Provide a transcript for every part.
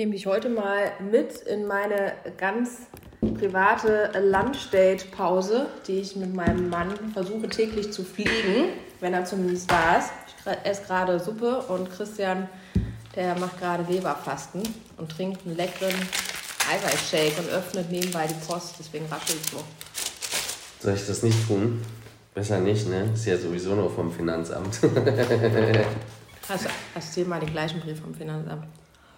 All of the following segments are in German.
nehme dich heute mal mit in meine ganz private Lunchdate-Pause, die ich mit meinem Mann versuche täglich zu fliegen, wenn er zumindest da ist. Ich esse gerade Suppe und Christian, der macht gerade Leberfasten und trinkt einen leckeren Eiweißshake und öffnet nebenbei die Post, deswegen raschel ich so. Soll ich das nicht tun? Besser nicht, ne? Ist ja sowieso nur vom Finanzamt. hast, hast du mal den gleichen Brief vom Finanzamt?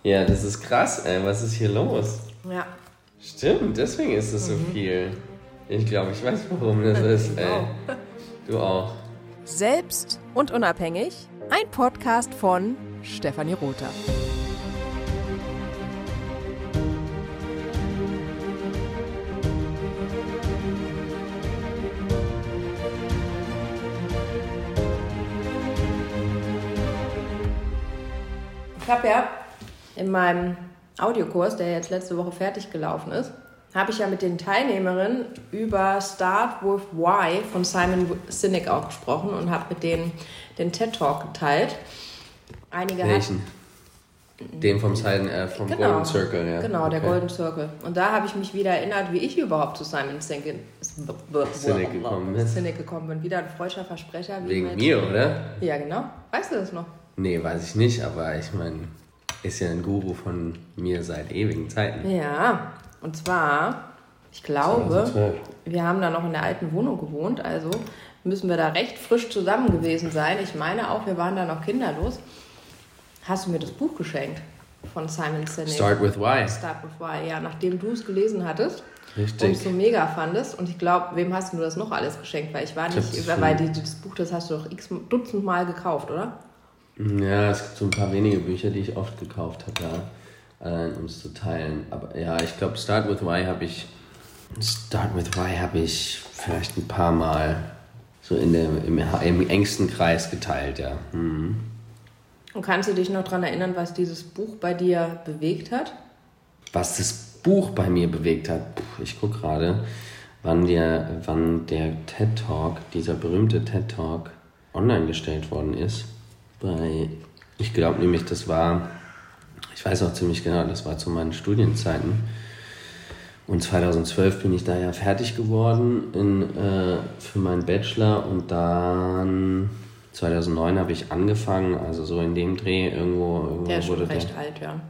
Ja, das ist krass, ey. Was ist hier los? Ja. Stimmt, deswegen ist es so mhm. viel. Ich glaube, ich weiß, warum das ist, ey. Du auch. Selbst und unabhängig. Ein Podcast von Stefanie Rother. Ich habe ja in meinem Audiokurs, der jetzt letzte Woche fertig gelaufen ist, habe ich ja mit den Teilnehmerinnen über Start with Why von Simon Sinek auch gesprochen und habe mit denen den TED Talk geteilt. Einige Welchen? Den vom, Simon, äh, vom genau, Golden Circle, ja. Genau, der okay. Golden Circle. Und da habe ich mich wieder erinnert, wie ich überhaupt zu Simon Sinek, Sinek gekommen bin. Sinek gekommen bin. Wieder ein freudscher Versprecher. Wegen mir, oder? Ja, genau. Weißt du das noch? Nee, weiß ich nicht, aber ich meine, ist ja ein Guru von mir seit ewigen Zeiten. Ja, und zwar, ich glaube, wir haben da noch in der alten Wohnung gewohnt, also müssen wir da recht frisch zusammen gewesen sein. Ich meine auch, wir waren da noch kinderlos. Hast du mir das Buch geschenkt von Simon Sinek? Start with Why. Start with Why, ja, nachdem du es gelesen hattest. Richtig. Und so mega fandest. Und ich glaube, wem hast du das noch alles geschenkt? Weil ich war nicht, weil das Buch, das hast du doch x Dutzend Mal gekauft, oder? Ja, es gibt so ein paar wenige Bücher, die ich oft gekauft habe, ja. Allein um es zu teilen. Aber ja, ich glaube, Start with Why habe ich. Start with Why habe ich vielleicht ein paar Mal so in der, im, im engsten Kreis geteilt, ja. Mhm. Und kannst du dich noch daran erinnern, was dieses Buch bei dir bewegt hat? Was das Buch bei mir bewegt hat? Puh, ich gucke gerade, wann der, wann der TED Talk, dieser berühmte TED Talk, online gestellt worden ist bei, ich glaube nämlich, das war, ich weiß auch ziemlich genau, das war zu meinen Studienzeiten. Und 2012 bin ich da ja fertig geworden in, äh, für meinen Bachelor und dann 2009 habe ich angefangen, also so in dem Dreh irgendwo, irgendwo der ist wurde recht der, alt, ja.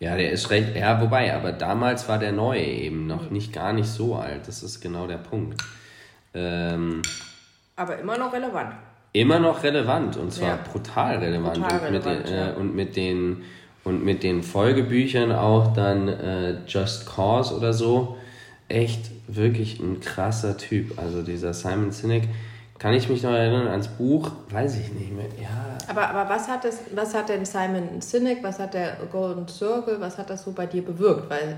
Ja, der ist recht, ja, wobei, aber damals war der neue eben noch nicht gar nicht so alt. Das ist genau der Punkt. Ähm, aber immer noch relevant immer noch relevant und zwar ja. brutal relevant. Brutal und, relevant mit den, ja. äh, und mit den und mit den Folgebüchern auch dann äh, Just Cause oder so. Echt wirklich ein krasser Typ. Also dieser Simon Sinek. Kann ich mich noch erinnern ans Buch? Weiß ich nicht mehr. Ja. Aber, aber was, hat das, was hat denn Simon Sinek, was hat der Golden Circle, was hat das so bei dir bewirkt? Weil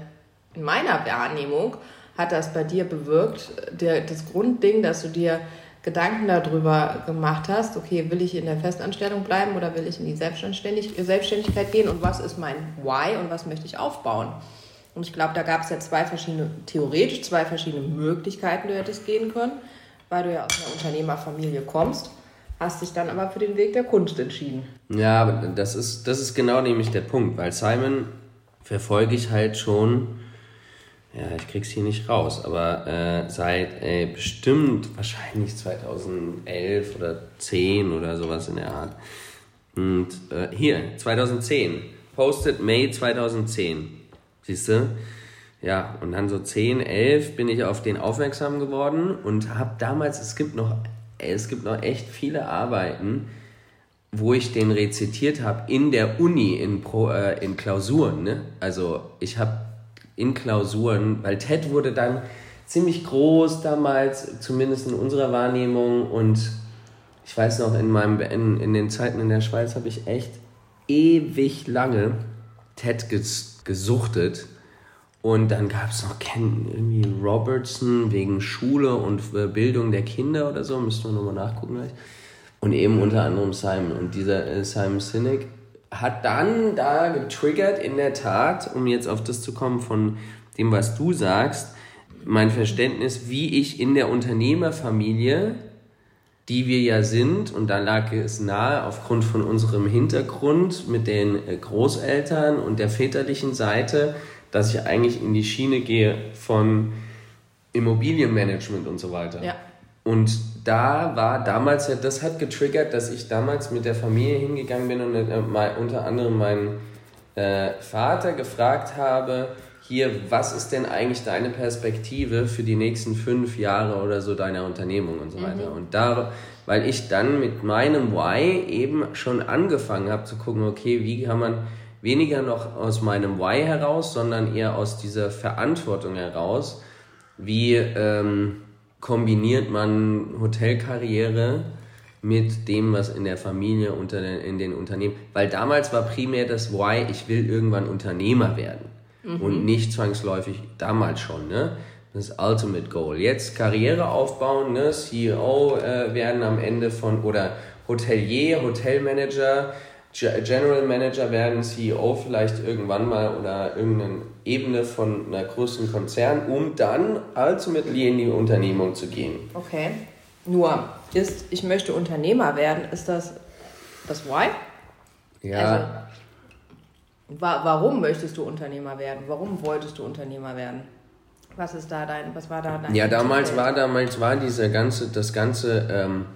in meiner Wahrnehmung hat das bei dir bewirkt, der, das Grundding, dass du dir Gedanken darüber gemacht hast, okay, will ich in der Festanstellung bleiben oder will ich in die Selbstständig Selbstständigkeit gehen und was ist mein Why und was möchte ich aufbauen? Und ich glaube, da gab es ja zwei verschiedene, theoretisch zwei verschiedene Möglichkeiten, du hättest gehen können, weil du ja aus einer Unternehmerfamilie kommst, hast dich dann aber für den Weg der Kunst entschieden. Ja, aber das ist, das ist genau nämlich der Punkt, weil Simon verfolge ich halt schon ja, ich krieg's hier nicht raus, aber äh, seit äh, bestimmt wahrscheinlich 2011 oder 10 oder sowas in der Art. Und äh, hier, 2010, posted May 2010. Siehst du? Ja, und dann so 10, 11 bin ich auf den aufmerksam geworden und habe damals, es gibt noch, es gibt noch echt viele Arbeiten, wo ich den rezitiert habe in der Uni in, Pro, äh, in Klausuren. Ne? Also ich habe in Klausuren, weil TED wurde dann ziemlich groß damals, zumindest in unserer Wahrnehmung. Und ich weiß noch, in, meinem, in, in den Zeiten in der Schweiz habe ich echt ewig lange TED ges, gesuchtet. Und dann gab es noch Ken irgendwie Robertson wegen Schule und Bildung der Kinder oder so, müssten wir nochmal nachgucken gleich. Und eben unter anderem Simon. Und dieser äh, Simon Sinek hat dann da getriggert, in der Tat, um jetzt auf das zu kommen von dem, was du sagst, mein Verständnis, wie ich in der Unternehmerfamilie die wir ja sind, und da lag es nahe aufgrund von unserem Hintergrund mit den äh, Großeltern und der väterlichen Seite, dass ich eigentlich in die Schiene gehe von Immobilienmanagement und so weiter. Ja. Und da war damals ja, das hat getriggert, dass ich damals mit der Familie hingegangen bin und äh, mal unter anderem meinen äh, Vater gefragt habe, hier, was ist denn eigentlich deine Perspektive für die nächsten fünf Jahre oder so deiner Unternehmung und so weiter. Und da, weil ich dann mit meinem Why eben schon angefangen habe zu gucken, okay, wie kann man weniger noch aus meinem Why heraus, sondern eher aus dieser Verantwortung heraus, wie ähm, kombiniert man Hotelkarriere mit dem, was in der Familie, unter den, in den Unternehmen, weil damals war primär das Why, ich will irgendwann Unternehmer werden und nicht zwangsläufig damals schon, ne? Das Ultimate Goal. Jetzt Karriere aufbauen, ne? CEO äh, werden am Ende von, oder Hotelier, Hotelmanager, Ge- General Manager werden, CEO vielleicht irgendwann mal oder irgendeine Ebene von einer größeren Konzern, um dann ultimately in die Unternehmung zu gehen. Okay. Nur, ist, ich möchte Unternehmer werden, ist das das Why? Ja, Also, wa warum möchtest du Unternehmer werden? Warum wolltest du Unternehmer werden? Was ist da dein, was war da dein Ja, damals war damals war dieser ganze, das ganze, ähm,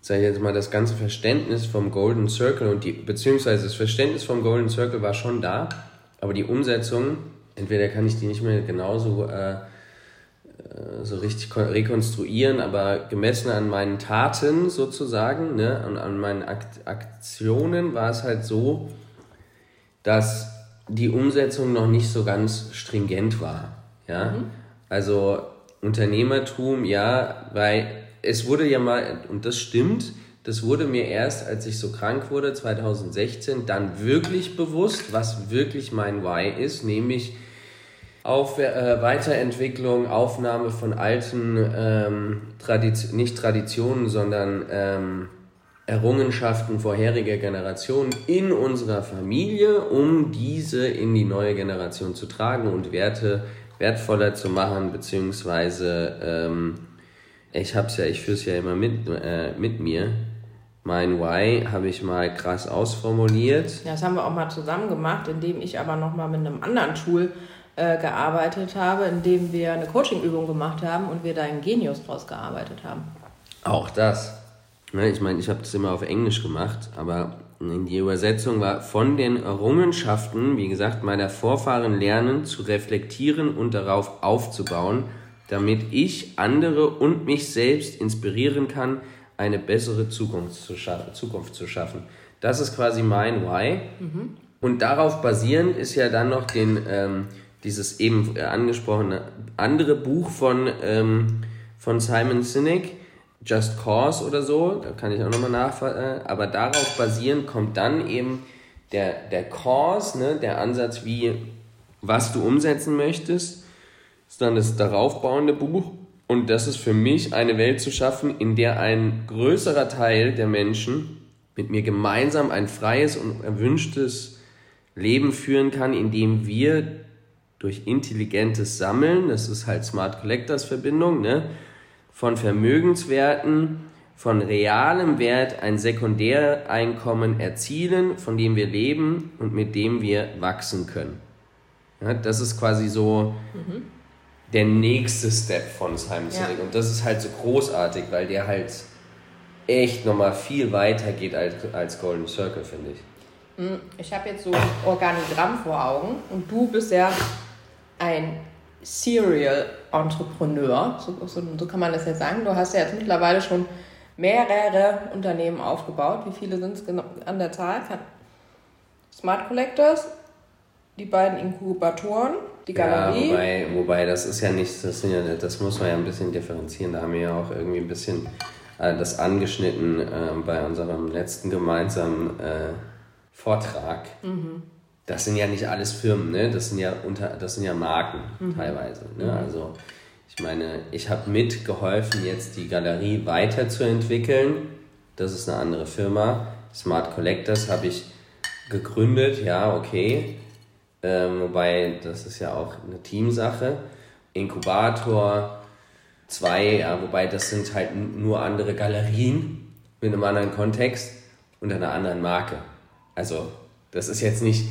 sag ich jetzt mal, das ganze Verständnis vom Golden Circle und die, beziehungsweise das Verständnis vom Golden Circle war schon da, aber die Umsetzung, entweder kann ich die nicht mehr genauso äh, äh, so richtig kon- rekonstruieren, aber gemessen an meinen Taten sozusagen, ne, und an meinen Akt Aktionen war es halt so, dass die Umsetzung noch nicht so ganz stringent war. Ja, also Unternehmertum, ja, weil es wurde ja mal, und das stimmt, das wurde mir erst, als ich so krank wurde, 2016, dann wirklich bewusst, was wirklich mein Why ist, nämlich auf äh, Weiterentwicklung, Aufnahme von alten, ähm, Tradition, nicht Traditionen, sondern ähm, Errungenschaften vorheriger Generationen in unserer Familie, um diese in die neue Generation zu tragen und Werte wertvoller zu machen, beziehungsweise ähm, ich hab's ja, ich führe es ja immer mit, äh, mit mir. Mein Why habe ich mal krass ausformuliert. Ja, das haben wir auch mal zusammen gemacht, indem ich aber nochmal mit einem anderen Tool äh, gearbeitet habe, indem wir eine Coaching-Übung gemacht haben und wir da einen Genius draus gearbeitet haben. Auch das. Ne, ich meine, ich habe das immer auf Englisch gemacht, aber die Übersetzung war von den Errungenschaften, wie gesagt, meiner Vorfahren lernen, zu reflektieren und darauf aufzubauen, damit ich andere und mich selbst inspirieren kann, eine bessere Zukunft zu, scha Zukunft zu schaffen. Das ist quasi mein Why. Und darauf basierend ist ja dann noch den, ähm, dieses eben äh, angesprochene andere Buch von, ähm, von Simon Sinek, Just Cause oder so, da kann ich auch nochmal nachfragen, äh, aber darauf basierend kommt dann eben der, der Cause, ne, der Ansatz, wie, was du umsetzen möchtest, ist dann das daraufbauende Buch und das ist für mich eine Welt zu schaffen, in der ein größerer Teil der Menschen mit mir gemeinsam ein freies und erwünschtes Leben führen kann, indem wir durch intelligentes Sammeln, das ist halt Smart Collectors Verbindung, ne, von Vermögenswerten, von realem Wert ein Sekundäreinkommen erzielen, von dem wir leben und mit dem wir wachsen können. Ja, das ist quasi so der nächste Step von Simon Ja. Sinek. Und das ist halt so großartig, weil der halt echt nochmal viel weiter geht als, als Golden Circle, finde ich. Ich habe jetzt so ein Organigramm vor Augen und du bist ja ein Serial Entrepreneur, so, so, so kann man das jetzt sagen. Du hast ja jetzt mittlerweile schon mehrere Unternehmen aufgebaut. Wie viele sind es genau an der Zahl? Smart Collectors, die beiden Inkubatoren, die Galerie. Ja, wobei, wobei das ist ja nicht, das, ja, das muss man ja ein bisschen differenzieren. Da haben wir ja auch irgendwie ein bisschen äh, das angeschnitten äh, bei unserem letzten gemeinsamen äh, Vortrag. Das sind ja nicht alles Firmen, ne? Das sind ja unter, das sind ja Marken teilweise. Ne? Also ich meine, ich habe mitgeholfen, jetzt die Galerie weiterzuentwickeln. Das ist eine andere Firma. Smart Collectors habe ich gegründet, ja, okay. Ähm, wobei, das ist ja auch eine Teamsache. Inkubator zwei, ja, wobei das sind halt nur andere Galerien mit einem anderen Kontext und einer anderen Marke. Also, das ist jetzt nicht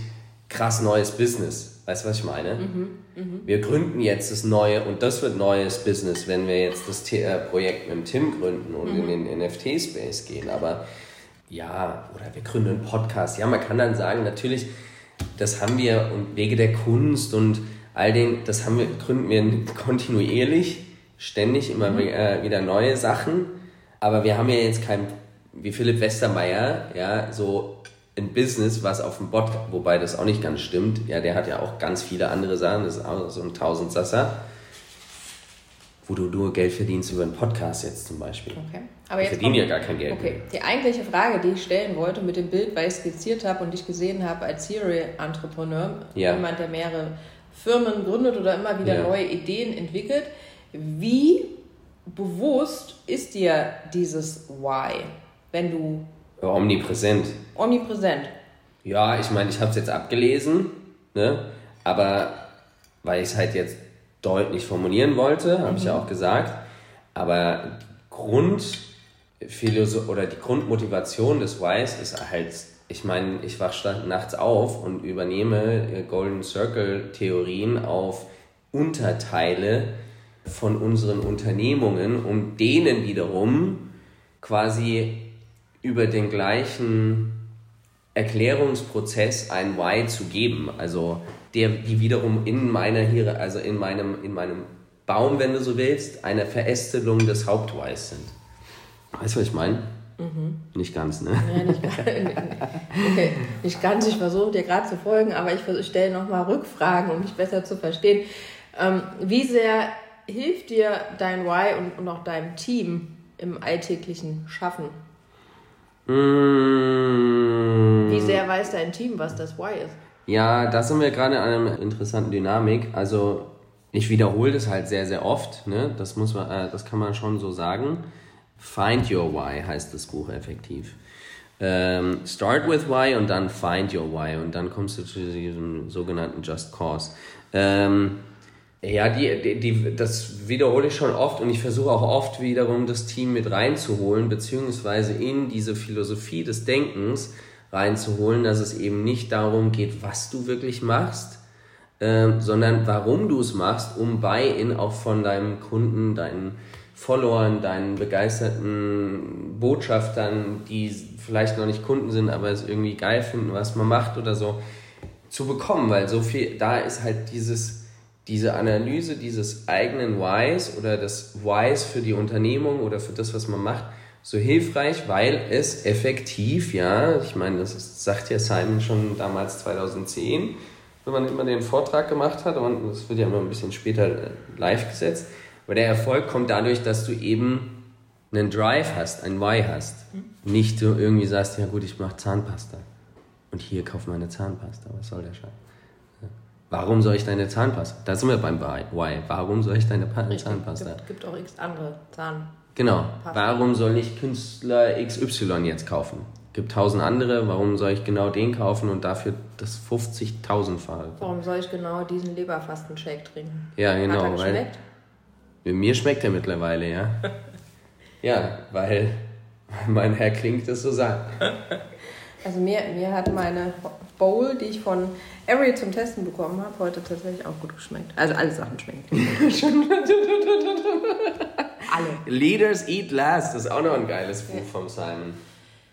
krass neues Business. Weißt du, was ich meine? Wir gründen jetzt das neue und das wird neues Business, wenn wir jetzt das T äh, Projekt mit dem Tim gründen und in den NFT-Space gehen. Aber ja, oder wir gründen einen Podcast. Ja, man kann dann sagen, natürlich, das haben wir und Wege der Kunst und all den, das haben wir, gründen wir kontinuierlich, ständig immer we- äh, wieder neue Sachen. Aber wir haben ja jetzt kein, wie Philipp Westermeier, ja, so ein Business, was auf dem Bot, wobei das auch nicht ganz stimmt. Ja, der hat ja auch ganz viele andere Sachen, das ist auch so ein Tausendsasser, wo du nur Geld verdienst über einen Podcast jetzt zum Beispiel. Okay. Aber jetzt verdienen kommt- ja gar kein Geld Okay, die eigentliche Frage, die ich stellen wollte mit dem Bild, weil ich skizziert habe und dich gesehen habe als Serial-Entrepreneur, Ja. jemand, der mehrere Firmen gründet oder immer wieder Ja. neue Ideen entwickelt, wie bewusst ist dir dieses Why, wenn du omnipräsent. omnipräsent Ja, ich meine, ich habe es jetzt abgelesen, ne? aber weil ich es halt jetzt deutlich formulieren wollte, habe ich ja auch gesagt. Aber Grundphilosoph oder die Grundmotivation des Whys ist halt, ich meine, ich wach sta- nachts auf und übernehme äh, Golden Circle Theorien auf Unterteile von unseren Unternehmungen, um denen wiederum quasi über den gleichen Erklärungsprozess ein Why zu geben. Also der, die wiederum in meiner hier, also in meinem, in meinem Baum, wenn du so willst, eine Verästelung des Haupt-Whys sind. Weißt du, was ich meine? Nicht ganz, ne? Ja, nicht, okay, nicht ganz. Ich versuche dir gerade zu folgen, aber ich, ich stelle nochmal Rückfragen, um mich besser zu verstehen. Ähm, wie sehr hilft dir dein Why und, und auch deinem Team im alltäglichen Schaffen? Mm. Wie sehr weiß dein Team, was das Why ist? Ja, da sind wir gerade an einer interessanten Dynamik. Also ich wiederhole das halt sehr, sehr oft. Ne? Das muss man, äh, das kann man schon so sagen. Find Your Why heißt das Buch effektiv. Ähm, start with Why und dann Find Your Why und dann kommst du zu diesem sogenannten Just Cause. Ähm, ja, die, die, die, das wiederhole ich schon oft und ich versuche auch oft wiederum das Team mit reinzuholen, beziehungsweise in diese Philosophie des Denkens reinzuholen, dass es eben nicht darum geht, was du wirklich machst, ähm, sondern warum du es machst, um Buy-in auch von deinem Kunden, deinen Followern, deinen begeisterten Botschaftern, die vielleicht noch nicht Kunden sind, aber es irgendwie geil finden, was man macht oder so, zu bekommen, weil so viel, da ist halt dieses, diese Analyse dieses eigenen Whys oder des Whys für die Unternehmung oder für das, was man macht, so hilfreich, weil es effektiv, ja, ich meine, das ist, sagt ja Simon schon damals 2010, wenn man immer den Vortrag gemacht hat und das wird ja immer ein bisschen später live gesetzt, aber der Erfolg kommt dadurch, dass du eben einen Drive hast, ein Why hast. Nicht du irgendwie sagst, ja gut, ich mache Zahnpasta und hier kauf meine Zahnpasta, was soll der Scheiß? Warum soll ich deine Zahnpasta? Da sind wir beim Why. Warum soll ich deine pa Zahnpasta? Gibt, gibt auch x andere Zahn. Genau. Warum soll ich Künstler XY jetzt kaufen? Gibt tausend andere, warum soll ich genau den kaufen und dafür das 50.000-fache? Warum soll ich genau diesen Leberfastenshake trinken? Ja, genau. Hat er weil geschmeckt? mir schmeckt er mittlerweile, ja. ja, weil mein Herr Klink das so sagt. Also mir, mir hat meine Bowl, die ich von Ari zum Testen bekommen habe, heute tatsächlich auch gut geschmeckt. Also alle Sachen schmecken. alle. Leaders Eat Last, das ist auch noch ein geiles Buch vom Simon.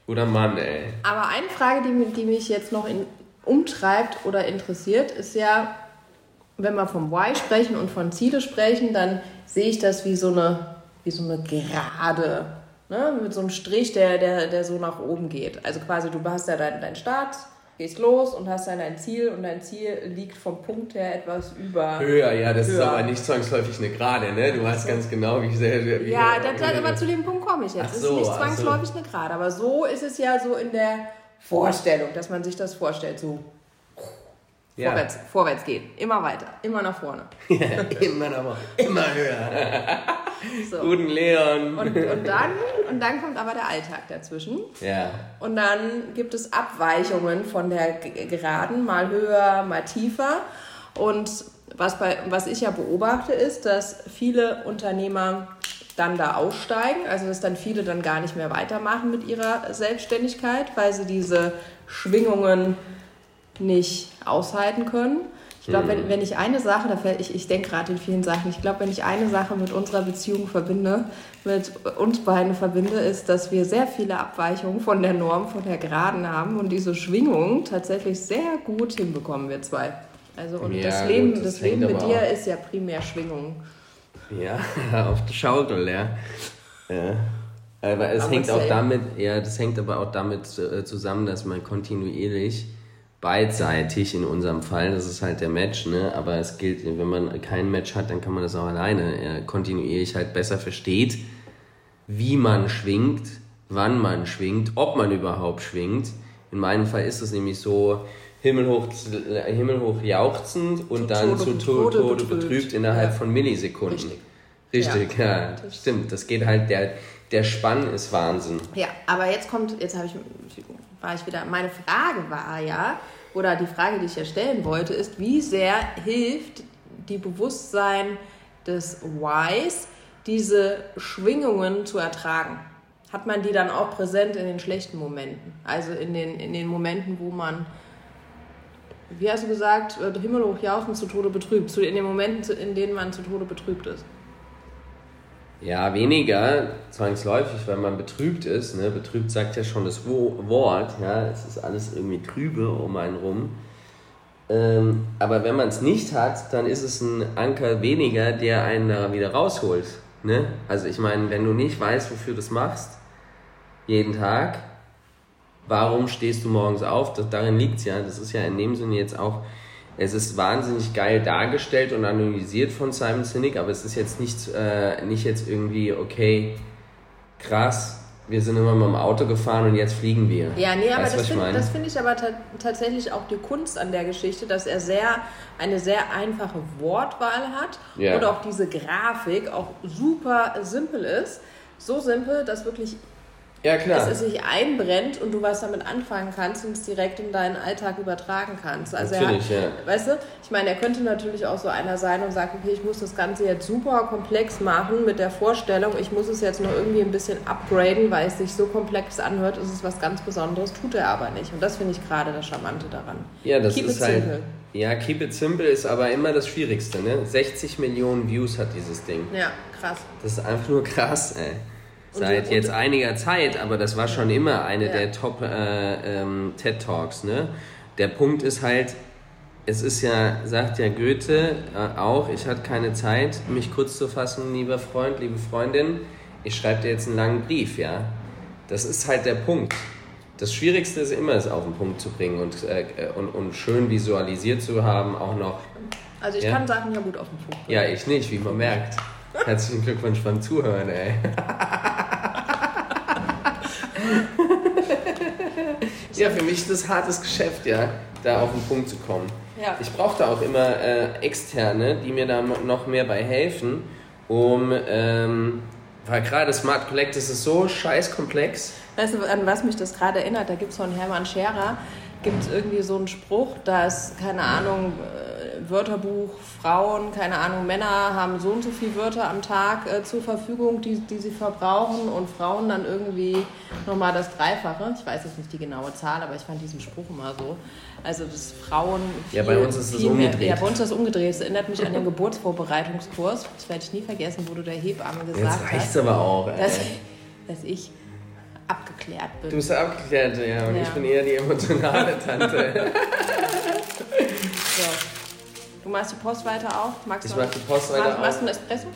Guter Mann, ey. Aber eine Frage, die, die mich jetzt noch in, umtreibt oder interessiert, ist ja, wenn wir vom Why sprechen und von Ziele sprechen, dann sehe ich das wie so eine, wie so eine Gerade. Ne? Mit so einem Strich, der, der, der so nach oben geht. Also quasi, du hast ja deinen dein Start, gehst los und hast dann dein Ziel und dein Ziel liegt vom Punkt her etwas über. Höher, ja, das ist Höher. aber nicht zwangsläufig eine Gerade, ne? Du weißt ganz genau, wie sehr. Wie Ja, das, das, aber zu dem Punkt komme ich jetzt. Es so, ist nicht ach so. zwangsläufig eine Gerade, aber so ist es ja so in der Vorstellung, dass man sich das vorstellt, so ja. vorwärts, vorwärts gehen, immer weiter, immer nach vorne. immer noch, immer höher. So. Guten Leon. Und, und, dann, und dann kommt aber der Alltag dazwischen. ja. Und dann gibt es Abweichungen von der Geraden, mal höher, mal tiefer. Und was, bei, was ich ja beobachte, ist, dass viele Unternehmer dann da aussteigen, also dass dann viele dann gar nicht mehr weitermachen mit ihrer Selbstständigkeit, weil sie diese Schwingungen nicht aushalten können. Ich glaube, wenn, wenn ich eine Sache, da fällt, ich, ich denke gerade in vielen Sachen, ich glaube, wenn ich eine Sache mit unserer Beziehung verbinde, mit uns beiden verbinde, ist, dass wir sehr viele Abweichungen von der Norm, von der Geraden haben und diese Schwingung tatsächlich sehr gut hinbekommen, wir zwei. Also und Ja, das Leben, gut, das das Leben mit dir auch- ist ja primär Schwingung. Ja, auf der Schaukel, ja. ja. Aber es Aber hängt auch damit, ja, das hängt aber auch damit äh, zusammen, dass man kontinuierlich beidseitig in unserem Fall, das ist halt der Match, ne? Aber es gilt, wenn man kein Match hat, dann kann man das auch alleine äh, kontinuierlich halt besser versteht, wie man schwingt, wann man schwingt, ob man überhaupt schwingt. In meinem Fall ist es nämlich so himmelhoch, himmelhoch jauchzend und Zu dann Tode- zu Tode, Tode betrübt. betrübt innerhalb Ja. von Millisekunden. Richtig. Richtig, ja, stimmt. Das geht halt, der, der Spann ist Wahnsinn. Ja, aber jetzt kommt, jetzt habe ich, war ich wieder, meine Frage war ja, oder die Frage, die ich ja stellen wollte, ist, wie sehr hilft die Bewusstsein des Whys, diese Schwingungen zu ertragen? Hat man die dann auch präsent in den schlechten Momenten? Also in den, in den Momenten, wo man, wie hast du gesagt, äh, himmelhoch jauchzend zu Tode betrübt, in den Momenten, in denen man zu Tode betrübt ist. Ja, weniger zwangsläufig, weil man betrübt ist. Ne? Betrübt sagt ja schon das Wo Wort. Ja? Es ist alles irgendwie trübe um einen rum. Ähm, aber wenn man es nicht hat, dann ist es ein Anker weniger, der einen da wieder rausholt. Ne? Also ich meine, wenn du nicht weißt, wofür du das machst, jeden Tag, warum stehst du morgens auf? Das, darin liegt es ja. Das ist ja in dem Sinne jetzt auch, es ist wahnsinnig geil dargestellt und analysiert von Simon Sinek, aber es ist jetzt nicht, äh, nicht jetzt irgendwie, okay, krass, wir sind immer mal im Auto gefahren und jetzt fliegen wir. Ja, nee, aber Weißt das finde find ich aber ta tatsächlich auch die Kunst an der Geschichte, dass er sehr eine sehr einfache Wortwahl hat Ja. und auch diese Grafik auch super simpel ist. So simpel, dass wirklich Ja, klar. es sich einbrennt und du was damit anfangen kannst und es direkt in deinen Alltag übertragen kannst. Also Natürlich, er, ja. weißt du, ich meine, er könnte natürlich auch so einer sein und sagt, okay, ich muss das Ganze jetzt super komplex machen mit der Vorstellung, ich muss es jetzt noch irgendwie ein bisschen upgraden, weil es sich so komplex anhört, ist es was ganz Besonderes, tut er aber nicht. Und das finde ich gerade das Charmante daran. Ja, das Keep ist it halt. simple. Ja, Keep It Simple ist aber immer das Schwierigste, ne? 60 Millionen Views hat dieses Ding. Ja, krass. Das ist einfach nur krass, ey. Seit jetzt einiger Zeit, aber das war schon immer eine Ja. der Top äh, ähm, TED Talks, ne? Der Punkt ist halt, es ist ja, sagt ja Goethe äh, auch, ich hatte keine Zeit, mich kurz zu fassen, lieber Freund, liebe Freundin, ich schreibe dir jetzt einen langen Brief, ja? Das ist halt der Punkt. Das Schwierigste ist immer, es auf den Punkt zu bringen und, äh, und, und schön visualisiert zu haben, auch noch. Also ich Ja. kann Sachen ja gut auf den Punkt. Ja, ich nicht, wie man merkt. Herzlichen Glückwunsch beim Zuhören, ey. ja, für mich ist das hartes Geschäft, ja, da auf den Punkt zu kommen. Ja. Ich brauche da auch immer äh, Externe, die mir da noch mehr bei helfen, um, ähm, weil gerade Smart Collect ist so scheiß komplex. Weißt du, an was mich das gerade erinnert? Da gibt es von Hermann Scherer, gibt es irgendwie so einen Spruch, dass, keine Ahnung, Wörterbuch, Frauen, keine Ahnung, Männer haben so und so viele Wörter am Tag äh, zur Verfügung, die, die sie verbrauchen und Frauen dann irgendwie nochmal das Dreifache. Ich weiß jetzt nicht die genaue Zahl, aber ich fand diesen Spruch immer so. Also, dass Frauen. Ja, bei uns ist es viel mehr- umgedreht. Ja, bei uns ist das umgedreht. Das erinnert mich an den Geburtsvorbereitungskurs. Das werde ich nie vergessen, wo du der Hebamme gesagt Jetzt hast, aber auch, ey. dass, dass ich abgeklärt bin. Du bist abgeklärt, ja, und Ja. ich bin eher die emotionale Tante. So. Du machst die Post weiter auf? Magst Ich du mach die Post weiter Machst, machst auf. du einen Espresso?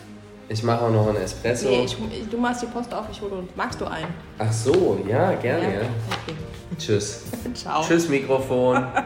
Ich mache auch noch einen Espresso. Nee, ich, du machst die Post auf, ich hole und magst du einen? Ach so, ja, gerne, ja. Okay. Tschüss. Ciao. Tschüss, Mikrofon.